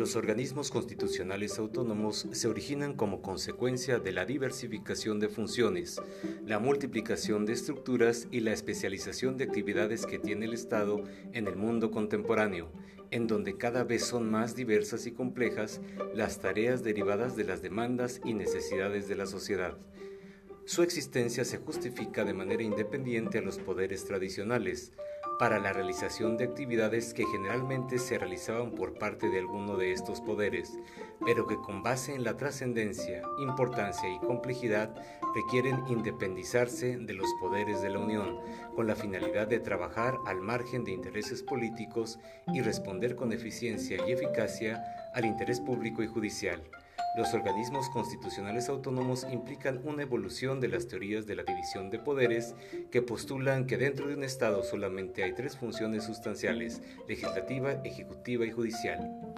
Los organismos constitucionales autónomos se originan como consecuencia de la diversificación de funciones, la multiplicación de estructuras y la especialización de actividades que tiene el Estado en el mundo contemporáneo, en donde cada vez son más diversas y complejas las tareas derivadas de las demandas y necesidades de la sociedad. Su existencia se justifica de manera independiente a los poderes tradicionales, para la realización de actividades que generalmente se realizaban por parte de alguno de estos poderes, pero que con base en la trascendencia, importancia y complejidad requieren independizarse de los poderes de la Unión, con la finalidad de trabajar al margen de intereses políticos y responder con eficiencia y eficacia al interés público y judicial. Los organismos constitucionales autónomos implican una evolución de las teorías de la división de poderes que postulan que dentro de un Estado solamente hay tres funciones sustanciales, legislativa, ejecutiva y judicial.